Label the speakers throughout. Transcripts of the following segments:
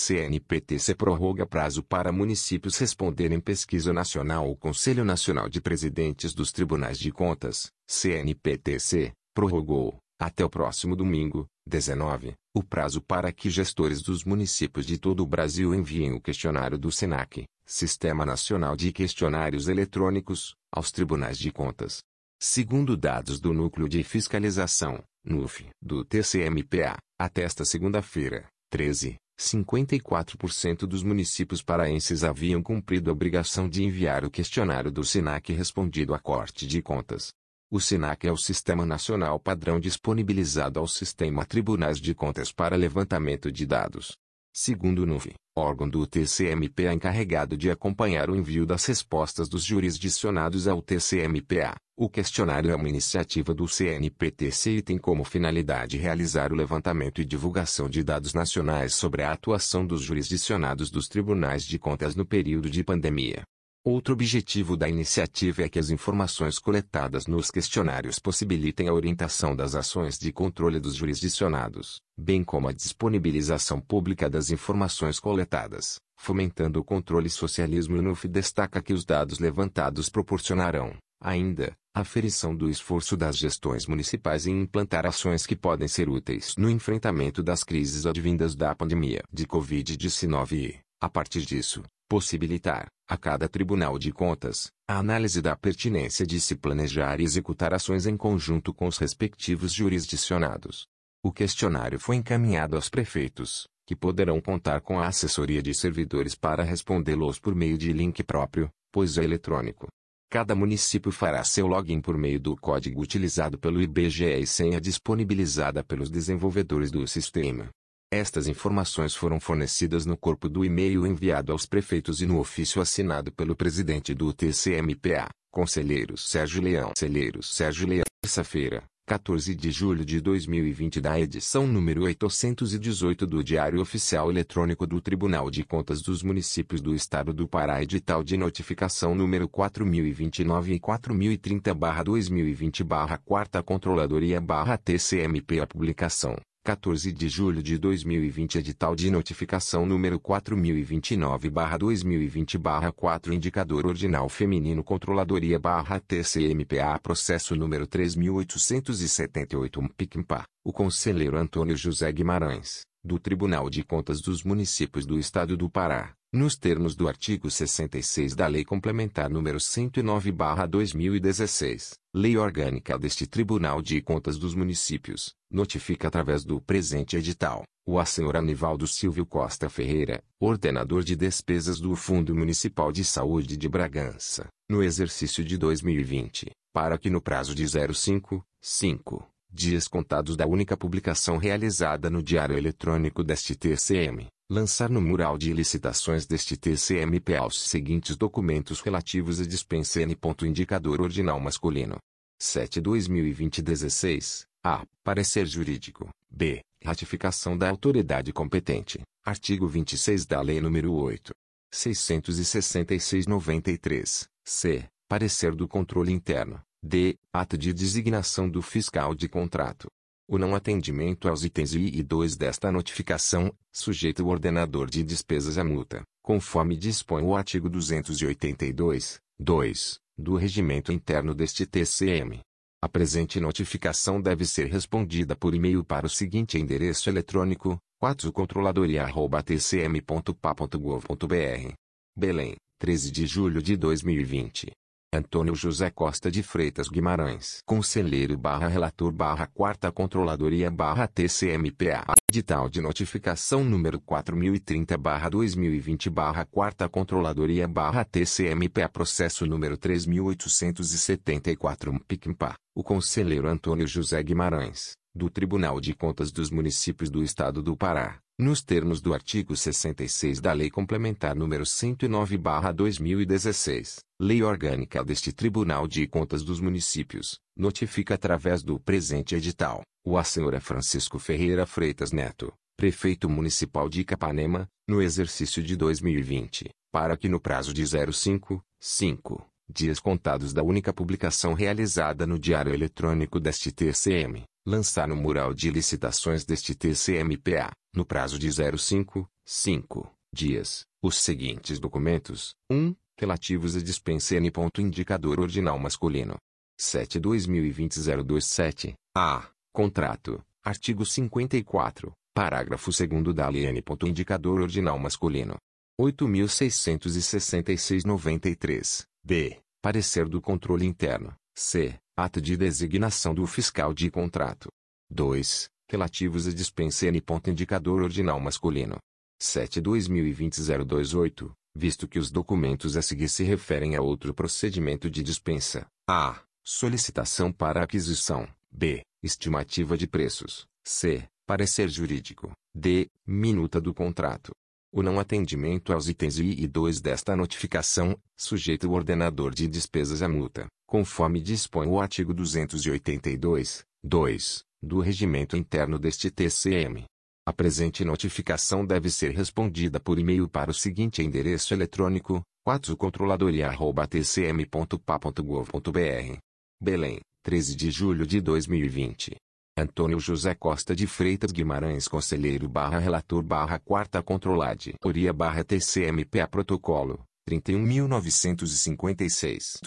Speaker 1: CNPTC prorroga prazo para municípios responderem pesquisa nacional. O Conselho Nacional de Presidentes dos Tribunais de Contas, CNPTC, prorrogou, até o próximo domingo, 19, o prazo para que gestores dos municípios de todo o Brasil enviem o questionário do SENAC, Sistema Nacional de Questionários Eletrônicos, aos tribunais de contas. Segundo dados do Núcleo de Fiscalização, NUF, do TCMPA, até esta segunda-feira, 13, 54% dos municípios paraenses haviam cumprido a obrigação de enviar o questionário do SINAC respondido à Corte de Contas. O SINAC é o Sistema Nacional Padrão disponibilizado ao Sistema Tribunais de Contas para levantamento de dados. Segundo o NUF, órgão do TCMPA encarregado de acompanhar o envio das respostas dos jurisdicionados ao TCMPA, o questionário é uma iniciativa do CNPTC e tem como finalidade realizar o levantamento e divulgação de dados nacionais sobre a atuação dos jurisdicionados dos tribunais de contas no período de pandemia. Outro objetivo da iniciativa é que as informações coletadas nos questionários possibilitem a orientação das ações de controle dos jurisdicionados, bem como a disponibilização pública das informações coletadas, fomentando o controle socialismo. O NUF destaca que os dados levantados proporcionarão, ainda, aferição do esforço das gestões municipais em implantar ações que podem ser úteis no enfrentamento das crises advindas da pandemia de Covid-19 e, a partir disso, possibilitar, a cada Tribunal de Contas, a análise da pertinência de se planejar e executar ações em conjunto com os respectivos jurisdicionados. O questionário foi encaminhado aos prefeitos, que poderão contar com a assessoria de servidores para respondê-los por meio de link próprio, pois é eletrônico. Cada município fará seu login por meio do código utilizado pelo IBGE e senha disponibilizada pelos desenvolvedores do sistema. Estas informações foram fornecidas no corpo do e-mail enviado aos prefeitos e no ofício assinado pelo presidente do TCMPA, Conselheiro Sérgio Leão. Conselheiro Sérgio Leão. Terça-feira, 14 de julho de 2020 da edição número 818 do Diário Oficial Eletrônico do Tribunal de Contas dos Municípios do Estado do Pará edital de notificação número 4029 e 4030-2020-4 Controladoria-TCMP a publicação 14 de julho de 2020 Edital de notificação número 4029-2020-4 Indicador Ordinal Feminino Controladoria-TCMPA Processo número 3878 MPICMPA O conselheiro Antônio José Guimarães, do Tribunal de Contas dos Municípios do Estado do Pará, nos termos do artigo 66 da Lei Complementar número 109/2016, Lei Orgânica deste Tribunal de Contas dos Municípios, notifica através do presente edital, o senhor Anivaldo Silvio Costa Ferreira, ordenador de despesas do Fundo Municipal de Saúde de Bragança, no exercício de 2020, para que no prazo de 05, 5 dias contados da única publicação realizada no Diário Eletrônico deste TCM, lançar no mural de licitações deste TCMP os seguintes documentos relativos a dispensa N. Indicador Ordinal Masculino. 7-2020-16. A. Parecer jurídico. B. Ratificação da autoridade competente. Artigo 26 da Lei nº 8. 666-93. C. Parecer do controle interno. D. Ato de designação do fiscal de contrato. O não atendimento aos itens I e 2 desta notificação, sujeita o ordenador de despesas à multa, conforme dispõe o artigo 282, 2, do regimento interno deste TCM. A presente notificação deve ser respondida por e-mail para o seguinte endereço eletrônico: 4controladoria.tcm.pa.gov.br. Belém, 13 de julho de 2020. Antônio José Costa de Freitas Guimarães. Conselheiro barra relator barra quarta controladoria barra TCMPA. Edital de notificação número 4030 barra 2020 barra quarta controladoria barra TCMPA. Processo número 3874 MPICMPA. O conselheiro Antônio José Guimarães, do Tribunal de Contas dos Municípios do Estado do Pará nos termos do artigo 66 da Lei Complementar nº 109/2016, Lei Orgânica deste Tribunal de Contas dos Municípios, notifica através do presente edital, o a Francisco Ferreira Freitas Neto, prefeito municipal de Capanema, no exercício de 2020, para que no prazo de 05, 5 dias contados da única publicação realizada no Diário Eletrônico deste TCM, lançar no mural de licitações deste TCMPA, no prazo de 05, 5 dias, os seguintes documentos. 1. Relativos à dispensa N. Indicador ordinal masculino. 7 2020 027 A. Contrato. Artigo 54. Parágrafo 2 da Lei N. Indicador ordinal masculino. 8.666-93. B. Parecer do controle interno. C. Ato de designação do fiscal de contrato. 2. Relativos à dispensa N. Indicador ordinal masculino. 7-2020-028, visto que os documentos a seguir se referem a outro procedimento de dispensa. A. Solicitação para aquisição. B. Estimativa de preços. C. Parecer jurídico. D. Minuta do contrato. O não atendimento aos itens I e 2 desta notificação, sujeita o ordenador de despesas à multa, conforme dispõe o artigo 282, 2, do regimento interno deste TCM. A presente notificação deve ser respondida por e-mail para o seguinte endereço eletrônico: 4controladoria@tcm.pa.gov.br. Belém, 13 de julho de 2020. Antônio José Costa de Freitas Guimarães Conselheiro barra Relator barra Quarta Controladoria barra TCMPA Protocolo 31.956.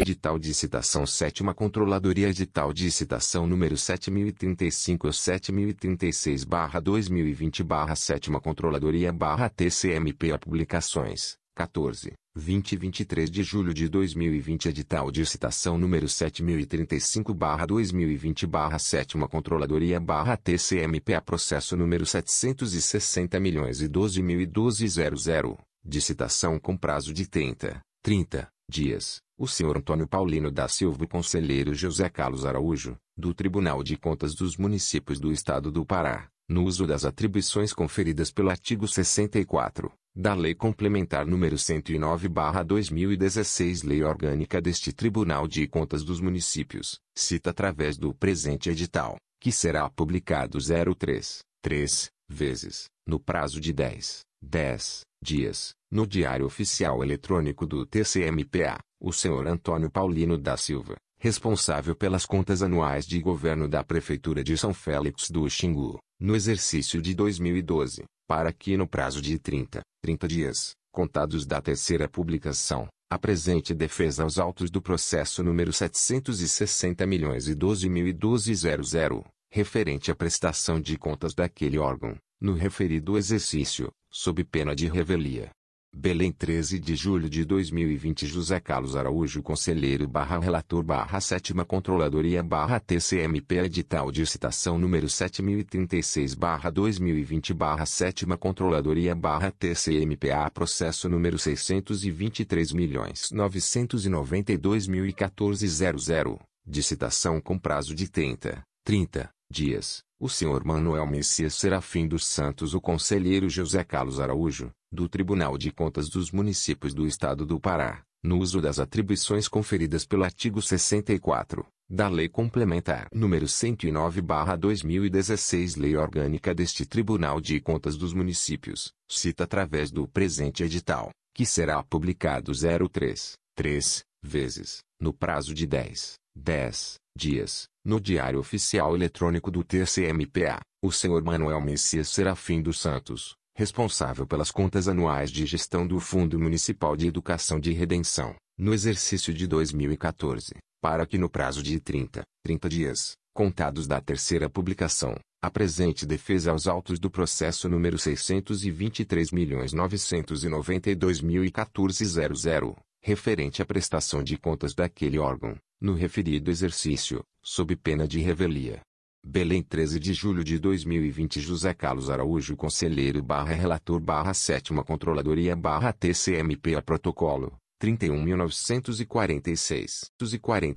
Speaker 1: Edital de citação Sétima Controladoria Edital de citação número 7035 ou 7036 barra 2020 barra Sétima Controladoria barra TCMPA Publicações 14, 20 e 23 de julho de 2020 Edital de citação número 7035 barra 2020 barra Sétima Controladoria barra TCMPA Processo número 760 milhões e 12 mil e 12 00 de citação com prazo de 30, 30 dias, o senhor Antônio Paulino da Silva e conselheiro José Carlos Araújo, do Tribunal de Contas dos Municípios do Estado do Pará, no uso das atribuições conferidas pelo artigo 64 da Lei Complementar número 109/2016, Lei Orgânica deste Tribunal de Contas dos Municípios, cita através do presente edital, que será publicado 03 3 vezes, no prazo de 10 10 dias, no Diário Oficial Eletrônico do TCMPA, o senhor Antônio Paulino da Silva, responsável pelas contas anuais de governo da Prefeitura de São Félix do Xingu, no exercício de 2012, para que no prazo de 30, 30 dias, contados da terceira publicação, apresente defesa aos autos do processo número 760 milhões e 12 mil e 12 00, referente à prestação de contas daquele órgão, no referido exercício, sob pena de revelia. Belém 13 de julho de 2020 José Carlos Araújo Conselheiro barra Relator barra Sétima Controladoria barra TCMP Edital de Citação número 7036 barra 2020 barra Sétima Controladoria barra TCMPA Processo número 623 milhões 992 mil e 14 00 de citação com prazo de 30, 30 dias o senhor Manuel Messias Serafim dos Santos o conselheiro José Carlos Araújo, do Tribunal de Contas dos Municípios do Estado do Pará, no uso das atribuições conferidas pelo artigo 64 da Lei Complementar número 109/2016 Lei Orgânica deste Tribunal de Contas dos Municípios, cita através do presente edital, que será publicado 03 3 vezes, no prazo de 10 10 dias, no Diário Oficial Eletrônico do TCMPA, o Sr. Manuel Messias Serafim dos Santos, responsável pelas contas anuais de gestão do Fundo Municipal de Educação de Redenção, no exercício de 2014, para que no prazo de 30, 30 dias, contados da terceira publicação, apresente defesa aos autos do processo número 623.992.014.00, referente à prestação de contas daquele órgão, no referido exercício, sob pena de revelia. Belém 13 de julho de 2020 José Carlos Araújo Conselheiro barra Relator barra Sétima Controladoria barra TCMP a Protocolo, 31.946.